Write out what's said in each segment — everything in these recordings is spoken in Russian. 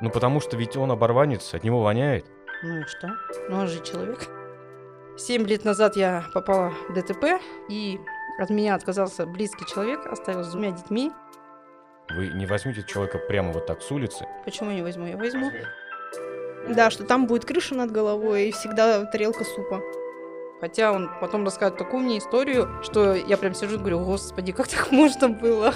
Ну потому что ведь он оборванец, от него воняет. Ну и что? Ну он же человек. Семь лет назад я попала в ДТП, и от меня отказался близкий человек, оставил с двумя детьми. Вы не возьмете человека прямо вот так с улицы. Почему не возьму? Я возьму. Да, что там будет крыша над головой и всегда тарелка супа. Хотя он потом рассказывает такую мне историю, что я прям сижу и говорю, господи, как так можно было?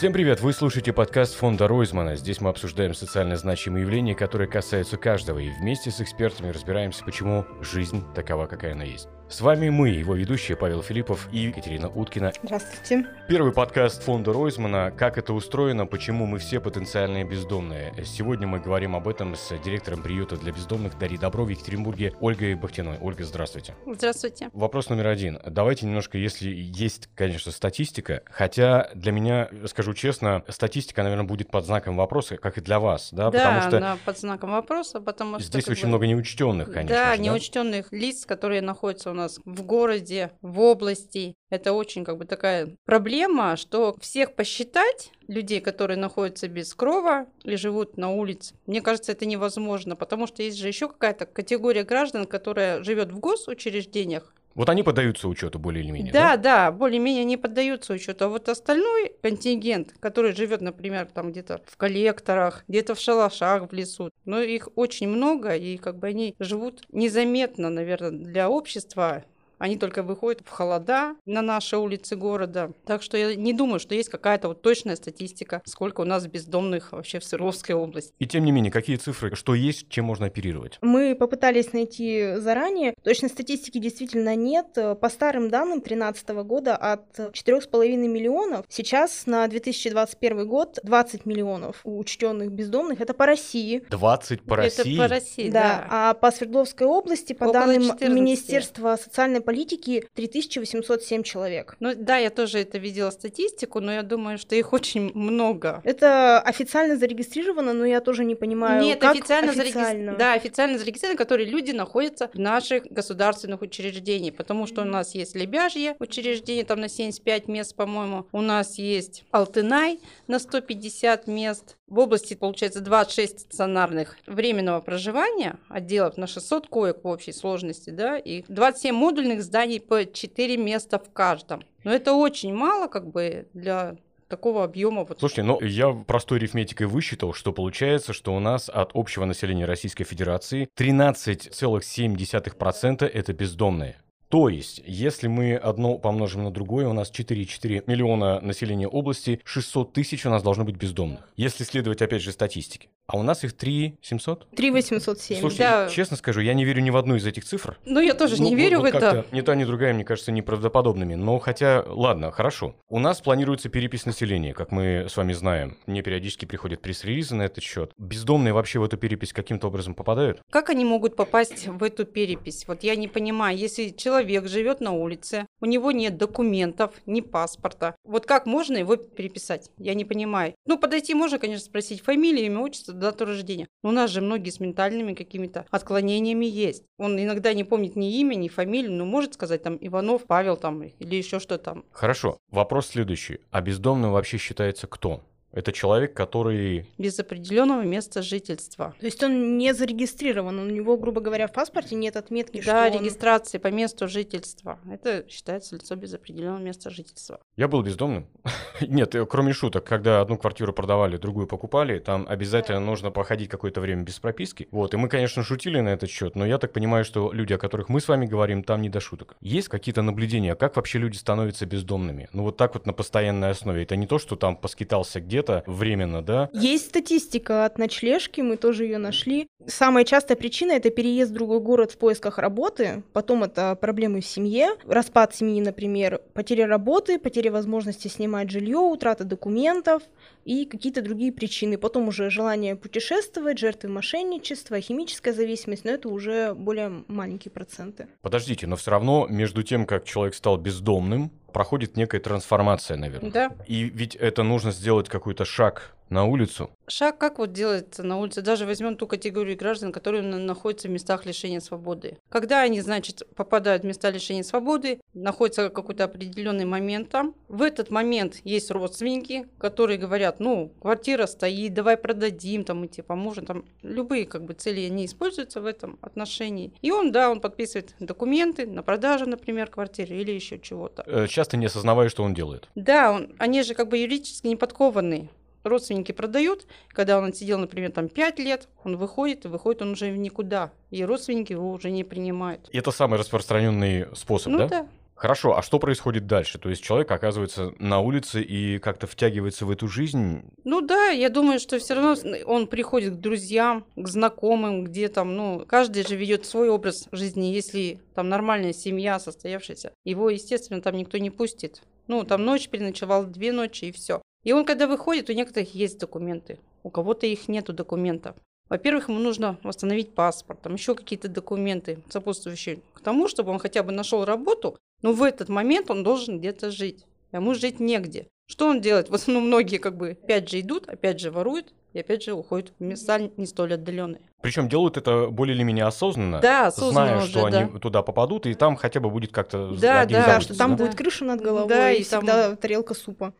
Всем привет! Вы слушаете подкаст фонда Ройзмана. Здесь мы обсуждаем социально значимые явления, которые касаются каждого, и вместе с экспертами разбираемся, почему жизнь такова, какая она есть. С вами мы, его ведущие Павел Филиппов и Екатерина Уткина. Здравствуйте. Первый подкаст фонда Ройзмана «Как это устроено? Почему мы все потенциальные бездомные?». Сегодня мы говорим об этом с директором приюта для бездомных Дарьей Добров в Екатеринбурге Ольгой Бахтиной. Ольга, здравствуйте. Здравствуйте. Вопрос номер один. Давайте немножко, если есть, конечно, статистика, хотя для меня, скажу честно, статистика, наверное, будет под знаком вопроса, как и для вас, да, Да, потому что она под знаком вопроса, потому что... здесь очень бы, много неучтенных, конечно. Да, же, неучтенных лиц, которые находятся у нас в городе, в области. Это очень как бы такая проблема, что всех посчитать людей, которые находятся без крова и живут на улице, мне кажется, это невозможно, потому что есть же еще какая-то категория граждан, которая живет в госучреждениях, Вот они поддаются учету более или менее. Да, да, более-менее не поддаются учету. А вот остальной контингент, который живет, например, там где-то в коллекторах, где-то в шалашах в лесу, но их очень много, и как бы они живут незаметно, наверное, для общества. Они только выходят в холода на наши улицы города. Так что я не думаю, что есть какая-то вот точная статистика, сколько у нас бездомных вообще в Свердловской области. И тем не менее, какие цифры, что есть, чем можно оперировать? Мы попытались найти заранее. Точной статистики действительно нет. По старым данным 2013 года от 4,5 миллионов. Сейчас на 2021 год 20 миллионов учтенных бездомных. Это по России. 20 по России? Это по России, Да, да. а по Свердловской области, по Около данным 14. Министерства социальной политики, 3807 человек. Ну да, я тоже это видела статистику, но я думаю, что их очень много. Это официально зарегистрировано, но я тоже не понимаю, Нет, как официально, официально? Да, официально зарегистрированы, которые люди находятся в наших государственных учреждениях, потому что у нас есть Лебяжье учреждение, там на 75 мест, по-моему, у нас есть Алтынай на 150 мест, в области, получается, 26 стационарных временного проживания, отделов на 600 коек в общей сложности, да, и 27 модульных зданий по 4 места в каждом. Но это очень мало, как бы, для такого объема. Вот. Слушайте, ну я простой арифметикой высчитал, что получается, что у нас от общего населения Российской Федерации 13,7% это бездомные. То есть, если мы одно помножим на другое, у нас 4,4 миллиона населения области, 600 тысяч у нас должно быть бездомных. Если следовать, опять же, статистике. А у нас их 3 700? 3807. Слушайте, Да. честно скажу, я не верю ни в одну из этих цифр. Ну, я тоже Ну, не вот- верю вот в это. Ни та, ни другая, мне кажется, неправдоподобными. Но хотя, ладно, хорошо. У нас планируется перепись населения, как мы с вами знаем. Мне периодически приходят пресс-релизы на этот счет. Бездомные вообще в эту перепись каким-то образом попадают? Как они могут попасть в эту перепись? Вот я не понимаю, если человек живет на улице, у него нет документов, ни паспорта, вот как можно его переписать? Я не понимаю. Ну, подойти можно, конечно, спросить фамилию, имя, отчество, дату рождения. Но у нас же многие с ментальными какими-то отклонениями есть. Он иногда не помнит ни имя, ни фамилию, но может сказать там Иванов, Павел там или еще что там. Хорошо. Вопрос следующий. А бездомным вообще считается кто? Это человек, который... Без определенного места жительства. То есть он не зарегистрирован, у него, грубо говоря, в паспорте нет отметки, Да, что он- регистрации по месту жительства. Это считается лицо без определенного места жительства. Я был бездомным. Нет, э, кроме шуток, когда одну квартиру продавали, другую покупали, там обязательно нужно походить какое-то время без прописки. Вот, и мы, конечно, шутили на этот счет, но я так понимаю, что люди, о которых мы с вами говорим, там не до шуток. Есть какие-то наблюдения, как вообще люди становятся бездомными? Ну вот так вот на постоянной основе. Это не то, что там поскитался где-то временно, да? Есть статистика от ночлежки, мы тоже ее нашли. Самая частая причина это переезд в другой город в поисках работы, потом это проблемы в семье, распад семьи, например, потеря работы, потеря возможности снимать жилье, утрата документов и какие-то другие причины. Потом уже желание путешествовать, жертвы мошенничества, химическая зависимость, но это уже более маленькие проценты. Подождите, но все равно между тем, как человек стал бездомным, проходит некая трансформация, наверное. Да. И ведь это нужно сделать какой-то шаг на улицу. Шаг как вот делается на улице? Даже возьмем ту категорию граждан, которые на- находятся в местах лишения свободы. Когда они, значит, попадают в места лишения свободы, находится какой-то определенный момент там. В этот момент есть родственники, которые говорят, ну, квартира стоит, давай продадим, там, и тебе поможем. Там любые как бы цели не используются в этом отношении. И он, да, он подписывает документы на продажу, например, квартиры или еще чего-то. Э, Часто не осознавая, что он делает. Да, он, они же как бы юридически не подкованные. Родственники продают, когда он отсидел, например, там 5 лет, он выходит, и выходит он уже в никуда. И родственники его уже не принимают. И это самый распространенный способ, ну да? да. Хорошо, а что происходит дальше? То есть человек оказывается на улице и как-то втягивается в эту жизнь. Ну да, я думаю, что все равно он приходит к друзьям, к знакомым, где там, ну, каждый же ведет свой образ жизни. Если там нормальная семья, состоявшаяся, его, естественно, там никто не пустит. Ну, там ночь переночевал, две ночи и все. И он, когда выходит, у некоторых есть документы, у кого-то их нету документов. Во-первых, ему нужно восстановить паспорт, там еще какие-то документы, сопутствующие к тому, чтобы он хотя бы нашел работу, но в этот момент он должен где-то жить. А Ему жить негде. Что он делает? В основном многие как бы опять же идут, опять же воруют и опять же уходят в места не столь отдаленные. Причем делают это более или менее осознанно. Да, осознанно зная, уже, что да. они туда попадут, и там хотя бы будет как-то Да, да, что там да? будет крыша над головой Да, и, и там- всегда тарелка супа.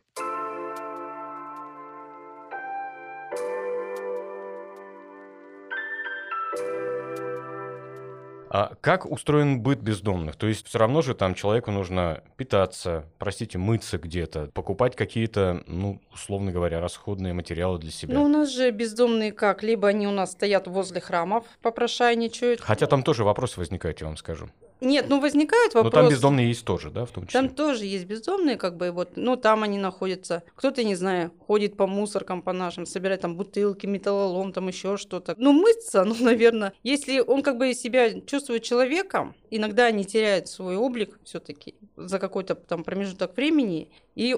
А как устроен быт бездомных? То есть все равно же там человеку нужно питаться, простите, мыться где-то, покупать какие-то, ну, условно говоря, расходные материалы для себя. Ну, у нас же бездомные как? Либо они у нас стоят возле храмов, попрошайничают. Хотя там тоже вопросы возникают, я вам скажу. Нет, ну возникают Но вопросы. там бездомные есть тоже, да, в том числе? Там тоже есть бездомные, как бы, вот, ну, там они находятся. Кто-то, не знаю, ходит по мусоркам по нашим, собирает там бутылки, металлолом, там еще что-то. Ну, мыться, ну, наверное, если он как бы себя чувствует человеком, иногда они теряют свой облик все-таки за какой-то там промежуток времени, и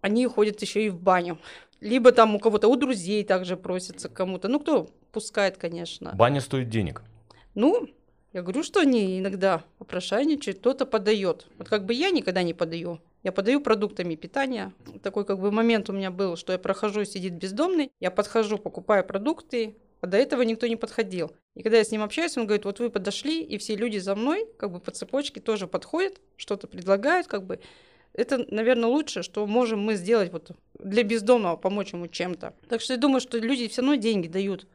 они ходят еще и в баню. Либо там у кого-то, у друзей также просятся к кому-то. Ну, кто пускает, конечно. Баня стоит денег. Ну, я говорю, что они иногда попрошайничают, кто-то подает. Вот как бы я никогда не подаю. Я подаю продуктами питания. Такой как бы момент у меня был, что я прохожу, сидит бездомный, я подхожу, покупаю продукты, а до этого никто не подходил. И когда я с ним общаюсь, он говорит, вот вы подошли, и все люди за мной, как бы по цепочке тоже подходят, что-то предлагают, как бы. Это, наверное, лучше, что можем мы сделать вот для бездомного, помочь ему чем-то. Так что я думаю, что люди все равно деньги дают.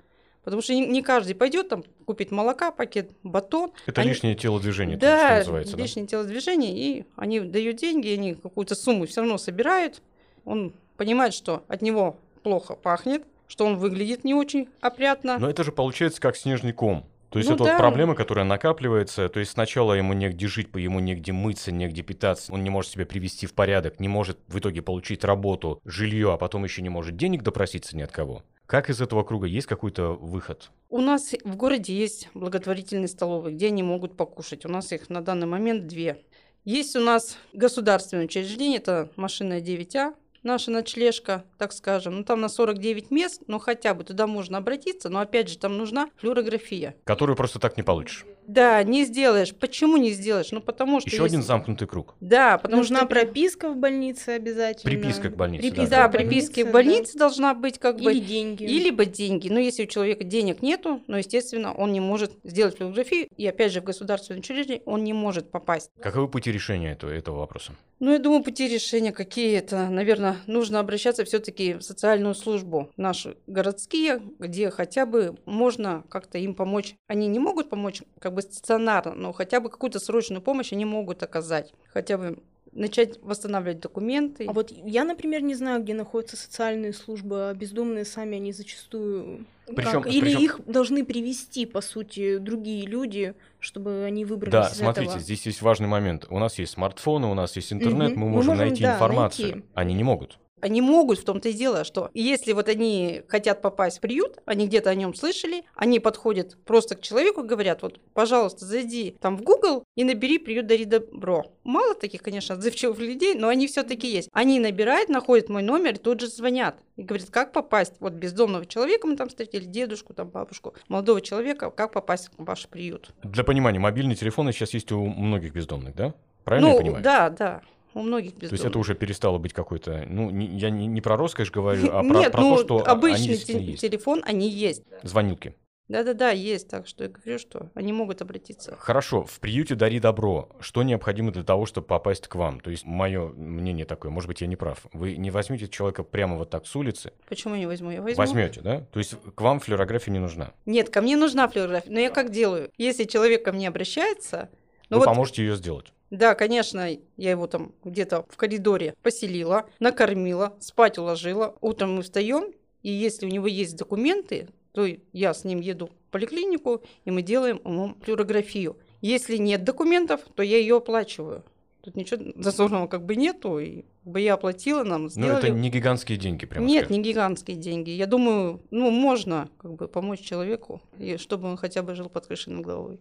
Потому что не, каждый пойдет там купить молока, пакет, батон. Это Они- лишнее телодвижение, то, что Да, называется, да? лишнее телодвижение, и они дают деньги, они какую-то сумму все равно собирают. Он понимает, что от него плохо пахнет, что он выглядит не очень опрятно. Но это же получается как снежный ком. То есть Ну это вот да. проблема, которая накапливается. То есть сначала ему негде жить, по- ему негде мыться, негде питаться. Он не может себя привести в порядок, не может в итоге получить работу, жилье, а потом еще не может денег допроситься ни от кого. Как из этого круга есть какой-то выход? У нас в городе есть благотворительные столовые, где они могут покушать. У нас их на данный момент две. Есть у нас государственное учреждение, это машина 9А, наша ночлежка, так скажем. Ну, там на 49 мест, но хотя бы туда можно обратиться, но опять же там нужна флюорография. Которую просто так не получишь. Да, не сделаешь. Почему не сделаешь? Ну, потому что... Еще один если- замкнутый круг. Да, потому Нужна что... прописка в больнице обязательно. Приписка к больнице, да. Приписка Да, в приписки в больнице, больнице должна быть как да. бы... Или деньги. И либо деньги. Но если у человека денег нету, ну, естественно, он не может сделать флюорографию. И опять же, в государственное учреждение он не может попасть. Каковы пути решения этого, этого вопроса? Ну, я думаю, пути решения какие это. Наверное, нужно обращаться все-таки в социальную службу наши городские, где хотя бы можно как-то им помочь. Они не могут помочь как бы стационарно, но хотя бы какую-то срочную помощь они могут оказать. Хотя бы начать восстанавливать документы. А вот я, например, не знаю, где находятся социальные службы, а бездомные сами они зачастую... Причём- как- Или причём- их должны привести, по сути, другие люди, чтобы они выбрались Да, из смотрите, этого. здесь есть важный момент. У нас есть смартфоны, у нас есть интернет, Мгм. мы Мы можем можем, найти да, информацию. найти. Они не могут. Они могут, в том-то и дело, что если вот они хотят попасть в приют, они где-то о нем слышали, они подходят просто к человеку, говорят, вот, пожалуйста, зайди там в Google и набери приют «Дари добро». Мало таких, конечно, отзывчивых людей, но они все-таки есть. Они набирают, находят мой номер и тут же звонят. И говорят, как попасть, вот бездомного человека мы там встретили, дедушку, там бабушку, молодого человека, как попасть в ваш приют. Для понимания, мобильные телефоны сейчас есть у многих бездомных, да? Правильно ну, я понимаю? да, да. У многих То есть бездомных. это уже перестало быть какой-то... Ну, не- я не, не про роскошь говорю, а про, Нет, про ну, то, что они обычный действительно те- есть. телефон, они есть. Звонилки. Да-да-да, есть. Так что я говорю, что они могут обратиться. Хорошо, в приюте «Дари добро» что необходимо для того, чтобы попасть к вам? То есть мое мнение такое, может быть, я не прав. Вы не возьмете человека прямо вот так с улицы, Почему не возьму? Я возьму. возьмете, да? То есть к вам флюорография не нужна. Нет, ко мне нужна флюорография. Но я как делаю? Если человек ко мне обращается, ну Вы вот, поможете ее сделать. Да, конечно, я его там где-то в коридоре поселила, накормила, спать уложила. Утром мы встаем, и если у него есть документы, то я с ним еду в поликлинику, и мы делаем ему флюорографию. Если нет документов, то я ее оплачиваю. Тут ничего зазорного как бы нету, и бы я оплатила, нам Но сделали. Ну, это не гигантские деньги, прямо Нет, скажем. не гигантские деньги. Я думаю, ну, можно как бы помочь человеку, и чтобы он хотя бы жил под крышей над головой.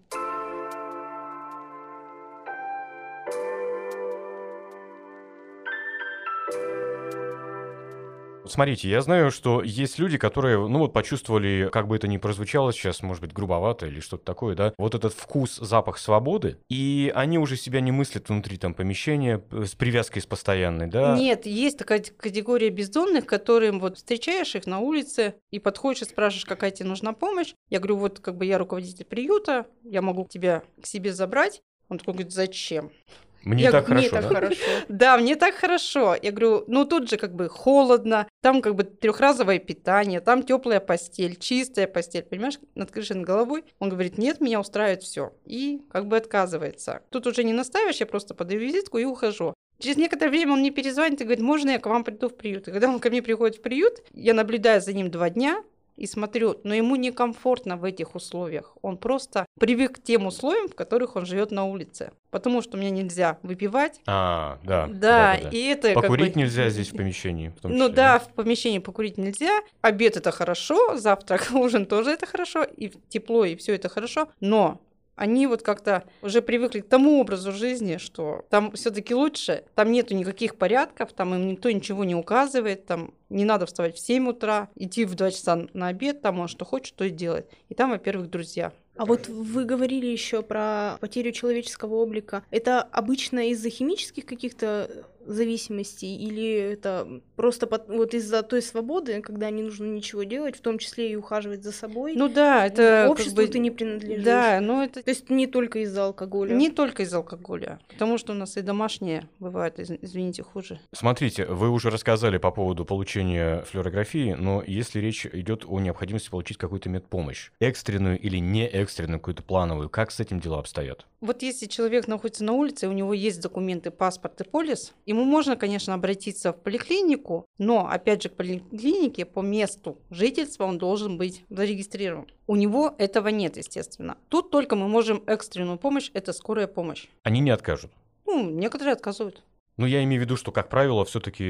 Смотрите, я знаю, что есть люди, которые, ну вот, почувствовали, как бы это ни прозвучало сейчас, может быть, грубовато или что-то такое, да, вот этот вкус, запах свободы, и они уже себя не мыслят внутри там помещения с привязкой с постоянной, да. Нет, есть такая категория бездомных, которым вот встречаешь их на улице и подходишь и спрашиваешь, какая тебе нужна помощь. Я говорю, вот как бы я руководитель приюта, я могу тебя к себе забрать. Он такой говорит, зачем? Мне Я так говорю, Мне хорошо, так да? хорошо. Да, мне так хорошо. Я говорю, ну тут же как бы холодно, там как бы трехразовое питание, там теплая постель, чистая постель, понимаешь, над крышей над головой. Он говорит, нет, меня устраивает все. И как бы отказывается. Тут уже не наставишь, я просто подаю визитку и ухожу. Через некоторое время он мне перезвонит и говорит, можно я к вам приду в приют? И когда он ко мне приходит в приют, я наблюдаю за ним два дня, и смотрю, но ему некомфортно в этих условиях. Он просто привык к тем условиям, в которых он живет на улице. Потому что мне нельзя выпивать, А, да. да, да-да-да. и это как Покурить бы- нельзя здесь в помещении, в Ну да, в помещении покурить нельзя. Обед это хорошо, завтрак, ужин тоже это хорошо, и тепло, и все это хорошо. Но они вот как-то уже привыкли к тому образу жизни, что там все-таки лучше, там нету никаких порядков, там им никто ничего не указывает, там не надо вставать в 7 утра, идти в 2 часа на обед, там он что хочет, то и делает. И там, во-первых, друзья. А вот вы говорили еще про потерю человеческого облика. Это обычно из-за химических каких-то зависимостей или это просто пот- вот из-за той свободы, когда не нужно ничего делать, в том числе и ухаживать за собой? Ну да, это как обществу бы- ты не принадлежишь. Да, но это То есть не только из-за алкоголя. не только из алкоголя, потому что у нас и домашние бывают, из- извините, хуже. Смотрите, вы уже рассказали по поводу получения флюорографии, но если речь идет о необходимости получить какую-то медпомощь, экстренную или не экстренную, какую-то плановую, как с этим дела обстоят? Вот если человек находится на улице, у него есть документы, паспорт и полис, ему можно, конечно, обратиться в поликлинику, но, опять же, к поликлинике по месту жительства он должен быть зарегистрирован. У него этого нет, естественно. Тут только мы можем экстренную помощь, это скорая помощь. Они не откажут. Ну, некоторые отказывают. Ну, я имею в виду, что, как правило, все-таки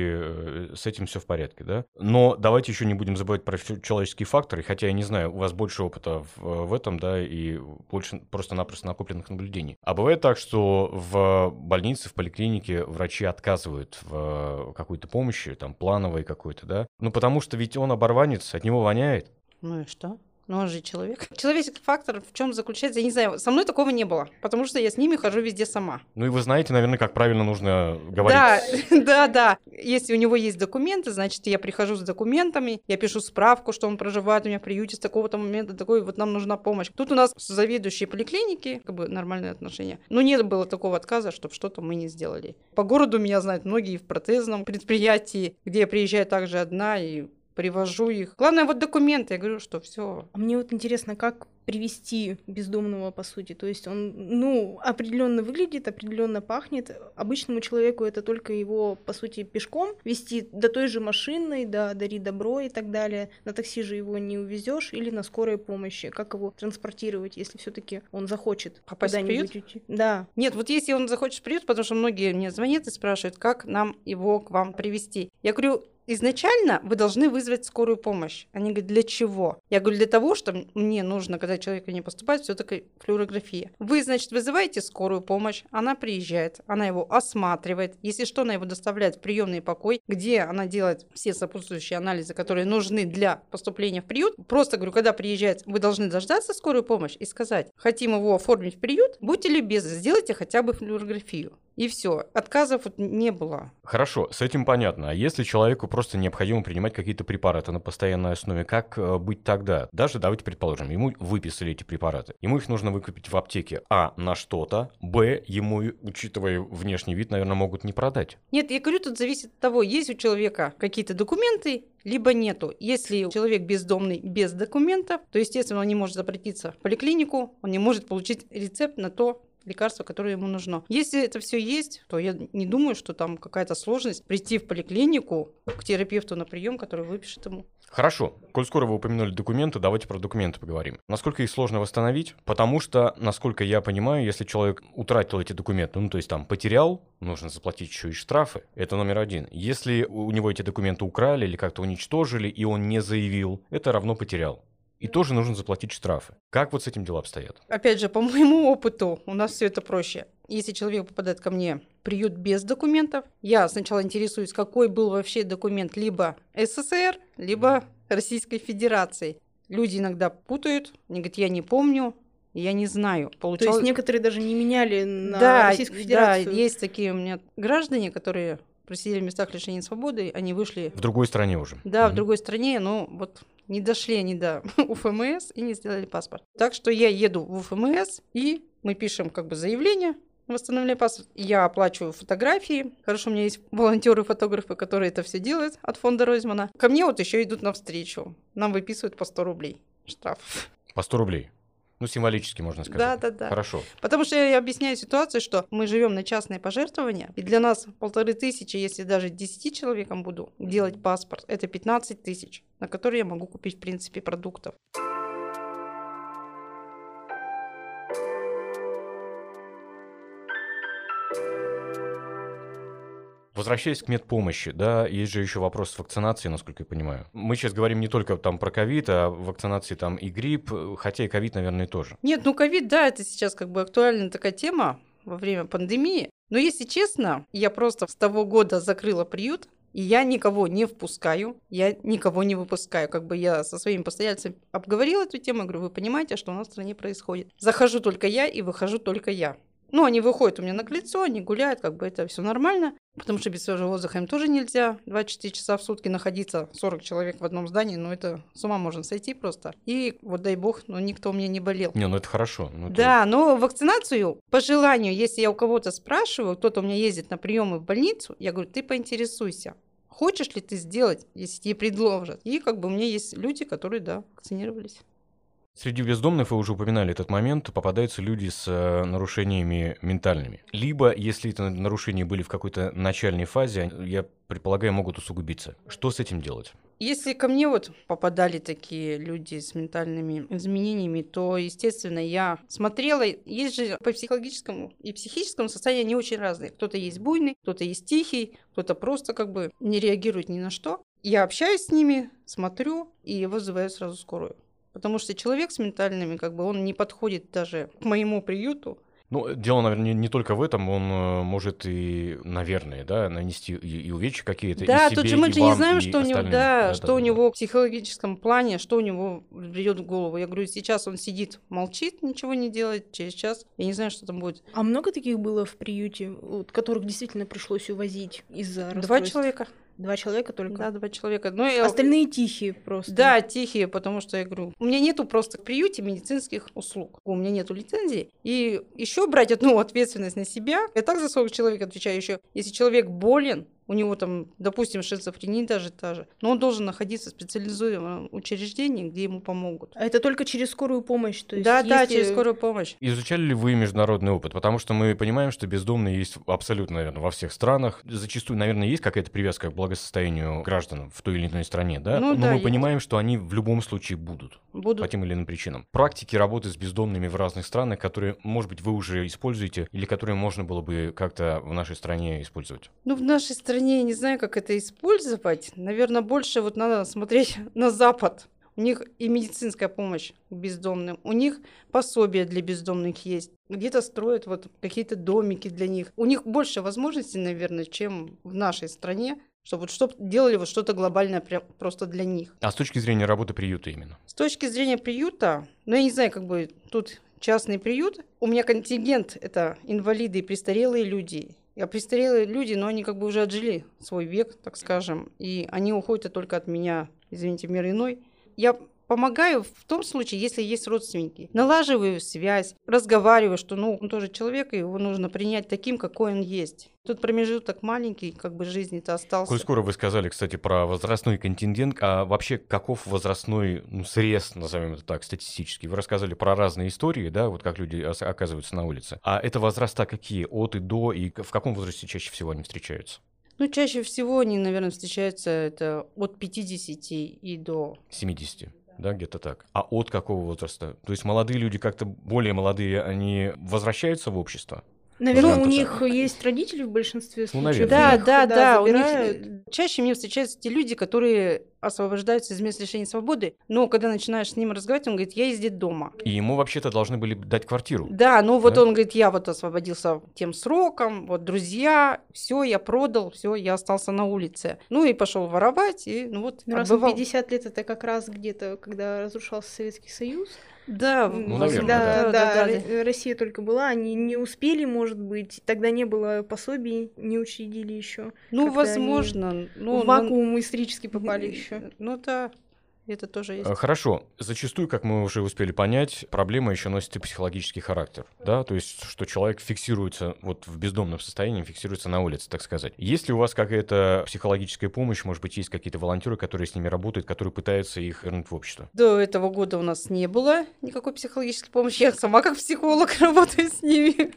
с этим все в порядке, да? Но давайте еще не будем забывать про человеческие факторы, хотя я не знаю, у вас больше опыта в, в этом, да, и больше просто-напросто накопленных наблюдений. А бывает так, что в больнице, в поликлинике врачи отказывают в какой-то помощи, там, плановой какой-то, да? Ну, потому что ведь он оборванец, от него воняет. Ну и что? Ну, он же человек. Человеческий фактор в чем заключается, я не знаю. Со мной такого не было, потому что я с ними хожу везде сама. Ну, и вы знаете, наверное, как правильно нужно говорить. Да, да, да. Если у него есть документы, значит, я прихожу с документами, я пишу справку, что он проживает у меня в приюте с такого-то момента, такой вот нам нужна помощь. Тут у нас заведующие поликлиники, как бы нормальные отношения. Но нет было такого отказа, чтобы что-то мы не сделали. По городу меня знают многие в протезном предприятии, где я приезжаю также одна и привожу их. Главное, вот документы. Я говорю, что все. А мне вот интересно, как привести бездомного, по сути. То есть он, ну, определенно выглядит, определенно пахнет. Обычному человеку это только его, по сути, пешком вести до той же машины, до дари добро и так далее. На такси же его не увезешь или на скорой помощи. Как его транспортировать, если все-таки он захочет Попасть в куда-нибудь уйти? Да. Нет, вот если он захочет в приют, потому что многие мне звонят и спрашивают, как нам его к вам привести. Я говорю, изначально вы должны вызвать скорую помощь. Они говорят, для чего? Я говорю, для того, что мне нужно, когда человек ко мне поступает, все-таки флюорография. Вы, значит, вызываете скорую помощь, она приезжает, она его осматривает. Если что, она его доставляет в приемный покой, где она делает все сопутствующие анализы, которые нужны для поступления в приют. Просто говорю, когда приезжает, вы должны дождаться скорую помощь и сказать, хотим его оформить в приют, будьте любезны, сделайте хотя бы флюорографию. И все. Отказов вот не было. Хорошо, с этим понятно. А если человеку просто необходимо принимать какие-то препараты на постоянной основе, как э, быть тогда? Даже давайте предположим, ему выписали эти препараты. Ему их нужно выкупить в аптеке. А, на что-то. Б, ему, учитывая внешний вид, наверное, могут не продать. Нет, я говорю, тут зависит от того, есть у человека какие-то документы, либо нету. Если человек бездомный без документов, то, естественно, он не может обратиться в поликлинику, он не может получить рецепт на то, лекарство, которое ему нужно. Если это все есть, то я не думаю, что там какая-то сложность прийти в поликлинику к терапевту на прием, который выпишет ему. Хорошо. Коль скоро вы упомянули документы, давайте про документы поговорим. Насколько их сложно восстановить? Потому что, насколько я понимаю, если человек утратил эти документы, ну то есть там потерял, нужно заплатить еще и штрафы. Это номер один. Если у него эти документы украли или как-то уничтожили, и он не заявил, это равно потерял и тоже нужно заплатить штрафы. Как вот с этим дела обстоят? Опять же, по моему опыту, у нас все это проще. Если человек попадает ко мне в приют без документов, я сначала интересуюсь, какой был вообще документ либо СССР, либо Российской Федерации. Люди иногда путают, они говорят, я не помню, я не знаю. Получалось... То есть некоторые даже не меняли на да, Российскую Федерацию? Да, есть такие у меня граждане, которые просидели в местах лишения свободы, они вышли... В другой стране уже. Да, mm в другой стране, но вот не дошли они до УФМС и не сделали паспорт. Так что я еду в УФМС, и мы пишем как бы заявление, восстановление паспорта. Я оплачиваю фотографии. Хорошо, у меня есть волонтеры-фотографы, которые это все делают от фонда Ройзмана. Ко мне вот еще идут навстречу. Нам выписывают по 100 рублей штраф. По 100 рублей? Ну, символически, можно сказать. Да, да, да. Хорошо. Потому что я объясняю ситуацию, что мы живем на частные пожертвования, и для нас полторы тысячи, если даже 10 человекам буду делать паспорт, это 15 тысяч, на которые я могу купить, в принципе, продуктов. Возвращаясь к медпомощи, да, есть же еще вопрос вакцинации, насколько я понимаю. Мы сейчас говорим не только там про ковид, а вакцинации там и грипп, хотя и ковид, наверное, тоже. Нет, ну ковид, да, это сейчас как бы актуальная такая тема во время пандемии. Но если честно, я просто с того года закрыла приют, и я никого не впускаю, я никого не выпускаю. Как бы я со своими постояльцами обговорила эту тему, говорю, вы понимаете, что у нас в стране происходит. Захожу только я и выхожу только я. Ну, они выходят у меня на крыльцо, они гуляют, как бы это все нормально. Потому что без свежего воздуха им тоже нельзя 24 часа в сутки находиться, 40 человек в одном здании, ну это с ума можно сойти просто. И вот дай бог, ну никто у меня не болел. Не, ну это хорошо. Ну, да, но вакцинацию, по желанию, если я у кого-то спрашиваю, кто-то у меня ездит на приемы в больницу, я говорю, ты поинтересуйся, хочешь ли ты сделать, если тебе предложат. И как бы у меня есть люди, которые, да, вакцинировались. Среди бездомных, вы уже упоминали этот момент, попадаются люди с э, нарушениями ментальными. Либо, если это нарушения были в какой-то начальной фазе, я предполагаю, могут усугубиться. Что с этим делать? Если ко мне вот попадали такие люди с ментальными изменениями, то, естественно, я смотрела, есть же по психологическому и психическому состоянию они очень разные. Кто-то есть буйный, кто-то есть тихий, кто-то просто как бы не реагирует ни на что. Я общаюсь с ними, смотрю и вызываю сразу скорую. Потому что человек с ментальными, как бы, он не подходит даже к моему приюту. Ну, дело, наверное, не, не только в этом, он э, может и, наверное, да, нанести и, и увечья какие-то. Да, и себе, тут же мы же не знаем, что у него, да, да, что да, у да. него в психологическом плане, что у него придет в голову. Я говорю, сейчас он сидит, молчит, ничего не делает, через час я не знаю, что там будет. А много таких было в приюте, вот, которых действительно пришлось увозить из-за Два человека. Два человека только? Да, два человека. Ну, Остальные я... тихие просто. Да, тихие, потому что я говорю, у меня нету просто в приюте медицинских услуг. У меня нету лицензии. И еще брать одну ответственность на себя. Я так за 40 человек отвечаю еще. Если человек болен, у него там, допустим, шизофрения даже та же, но он должен находиться в специализированном учреждении, где ему помогут. А это только через скорую помощь? То есть да, да, через скорую помощь. Изучали ли вы международный опыт? Потому что мы понимаем, что бездомные есть абсолютно, наверное, во всех странах. Зачастую, наверное, есть какая-то привязка к благосостоянию граждан в той или иной стране, да? Ну, Но да, мы есть. понимаем, что они в любом случае будут. Будут. По тем или иным причинам. Практики работы с бездомными в разных странах, которые, может быть, вы уже используете, или которые можно было бы как-то в нашей стране использовать? Ну, в нашей стране стране я не знаю, как это использовать. Наверное, больше вот надо смотреть на Запад. У них и медицинская помощь бездомным, у них пособия для бездомных есть. Где-то строят вот какие-то домики для них. У них больше возможностей, наверное, чем в нашей стране, чтобы вот чтоб делали вот что-то глобальное прям просто для них. А с точки зрения работы приюта именно? С точки зрения приюта, ну я не знаю, как бы тут частный приют. У меня контингент это инвалиды и престарелые люди А престарелые люди, но они как бы уже отжили свой век, так скажем, и они уходят только от меня, извините, мир иной. Я помогаю в том случае, если есть родственники. Налаживаю связь, разговариваю, что ну, он тоже человек, и его нужно принять таким, какой он есть. Тут промежуток маленький, как бы жизни-то остался. Коль скоро вы сказали, кстати, про возрастной контингент, а вообще каков возрастной ну, срез, назовем это так, статистически? Вы рассказывали про разные истории, да, вот как люди оказываются на улице. А это возраста какие? От и до, и в каком возрасте чаще всего они встречаются? Ну, чаще всего они, наверное, встречаются это от 50 и до... 70 да, где-то так. А от какого возраста? То есть молодые люди как-то более молодые, они возвращаются в общество? Наверное, у них есть родители в большинстве ну, случаев. Ну, да, да, да, да. У них чаще мне встречаются те люди, которые освобождаются из мест лишения свободы, но когда начинаешь с ним разговаривать, он говорит, я из дома. И ему вообще-то должны были дать квартиру. Да, ну вот да? он говорит, я вот освободился тем сроком, вот друзья, все, я продал, все, я остался на улице. Ну и пошел воровать, и ну вот ну, Раз отбывал. 50 лет это как раз где-то, когда разрушался Советский Союз. Да, ну, наверное, да, да, да, да, Россия только была, они не успели, может быть, тогда не было пособий, не учредили еще. Ну, возможно. Ну, в вакуум ну, исторически попали еще. Ну да, это тоже есть. Э, хорошо. Зачастую, как мы уже успели понять, проблема еще носит и психологический характер. Да, то есть, что человек фиксируется вот в бездомном состоянии, фиксируется на улице, так сказать. Есть ли у вас какая-то психологическая помощь? Может быть, есть какие-то волонтеры, которые с ними работают, которые пытаются их вернуть в общество? До этого года у нас не было никакой психологической помощи. Я сама как психолог работаю с ними.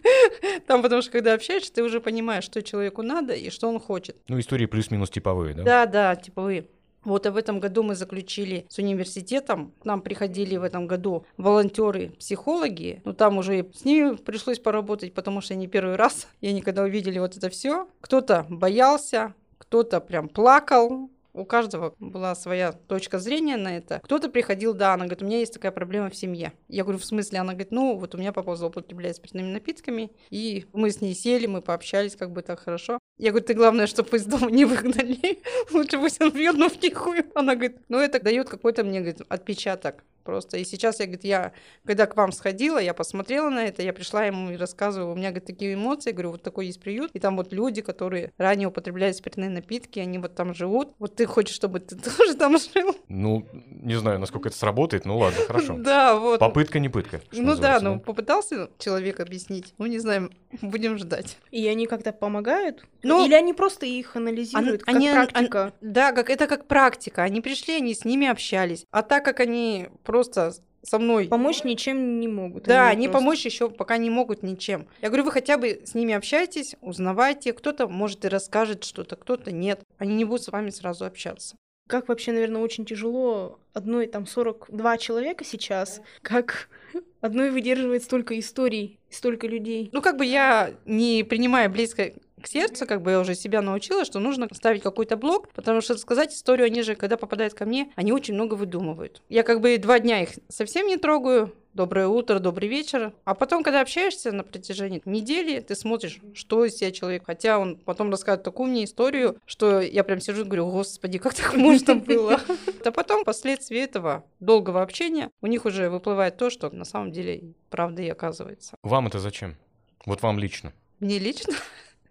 Там, потому что когда общаешься, ты уже понимаешь, что человеку надо и что он хочет. Ну, истории плюс-минус типовые, да? Да, да, типовые. Вот, а в этом году мы заключили с университетом. К нам приходили в этом году волонтеры, психологи. Но там уже с ними пришлось поработать, потому что не первый раз. И они когда увидели вот это все, кто-то боялся, кто-то прям плакал, у каждого была своя точка зрения на это. Кто-то приходил, да, она говорит, у меня есть такая проблема в семье. Я говорю, в смысле? Она говорит, ну, вот у меня папа злоупотребляет спиртными напитками, и мы с ней сели, мы пообщались, как бы так хорошо. Я говорю, ты главное, чтобы из дома не выгнали. Лучше пусть он пьет, но втихую. Она говорит, ну, это дает какой-то мне, говорит, отпечаток просто. И сейчас я, говорит, я, когда к вам сходила, я посмотрела на это, я пришла ему и рассказываю, у меня, говорит, такие эмоции, я говорю, вот такой есть приют, и там вот люди, которые ранее употребляли спиртные напитки, они вот там живут. Вот ты хочешь, чтобы ты тоже там жил? Ну, не знаю, насколько это сработает, ну ладно, хорошо. Да, вот. Попытка не пытка. Ну да, ну попытался человек объяснить, ну не знаю, будем ждать. И они как-то помогают? Ну, Или они просто их анализируют, они, как практика? да, как, это как практика. Они пришли, они с ними общались. А так как они просто со мной. Помочь ничем не могут. Да, они, просто... помочь еще пока не могут ничем. Я говорю, вы хотя бы с ними общайтесь, узнавайте. Кто-то, может, и расскажет что-то, кто-то нет. Они не будут с вами сразу общаться. Как вообще, наверное, очень тяжело одной там 42 человека сейчас, как одной выдерживает столько историй, столько людей. Ну, как бы я не принимаю близко к сердцу, как бы я уже себя научила, что нужно ставить какой-то блок, потому что сказать историю, они же, когда попадают ко мне, они очень много выдумывают. Я как бы два дня их совсем не трогаю, доброе утро, добрый вечер. А потом, когда общаешься на протяжении недели, ты смотришь, что из себя человек. Хотя он потом рассказывает такую мне историю, что я прям сижу и говорю, господи, как так можно было? А потом, последствия этого долгого общения, у них уже выплывает то, что на самом деле правда и оказывается. Вам это зачем? Вот вам лично? Мне лично?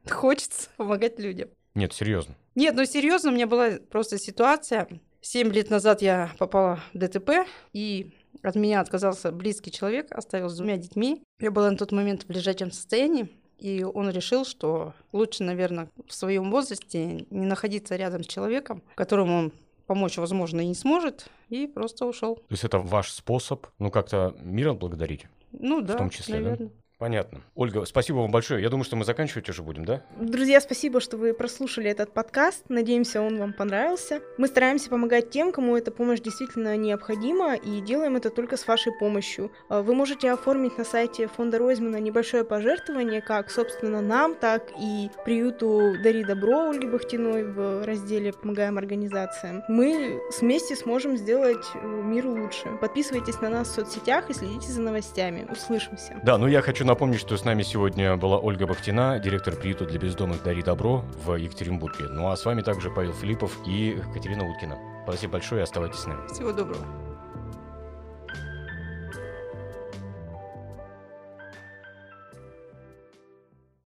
Хочется помогать людям. Нет, серьезно. Нет, ну серьезно, у меня была просто ситуация. Семь лет назад я попала в ДТП, и от меня отказался близкий человек, оставил с двумя детьми. Я была на тот момент в лежачем состоянии, и он решил, что лучше, наверное, в своем возрасте не находиться рядом с человеком, которому он помочь, возможно, и не сможет, и просто ушел. То есть это ваш способ, ну, как-то мир отблагодарить? Ну да, в том числе, наверное. да? Понятно. Ольга, спасибо вам большое. Я думаю, что мы заканчивать уже будем, да? Друзья, спасибо, что вы прослушали этот подкаст. Надеемся, он вам понравился. Мы стараемся помогать тем, кому эта помощь действительно необходима, и делаем это только с вашей помощью. А, вы можете оформить на сайте фонда Ройзмана небольшое пожертвование, как, собственно, нам, так и приюту «Дари добро» Ольги Бахтиной в разделе «Помогаем организациям». Мы вместе сможем сделать э, мир лучше. Подписывайтесь на нас в соцсетях и следите за новостями. Услышимся. Да, ну я хочу напомнить, что с нами сегодня была Ольга Бахтина, директор приюта для бездомных «Дари добро» в Екатеринбурге. Ну а с вами также Павел Филиппов и Катерина Уткина. Спасибо большое и оставайтесь с нами. Всего доброго.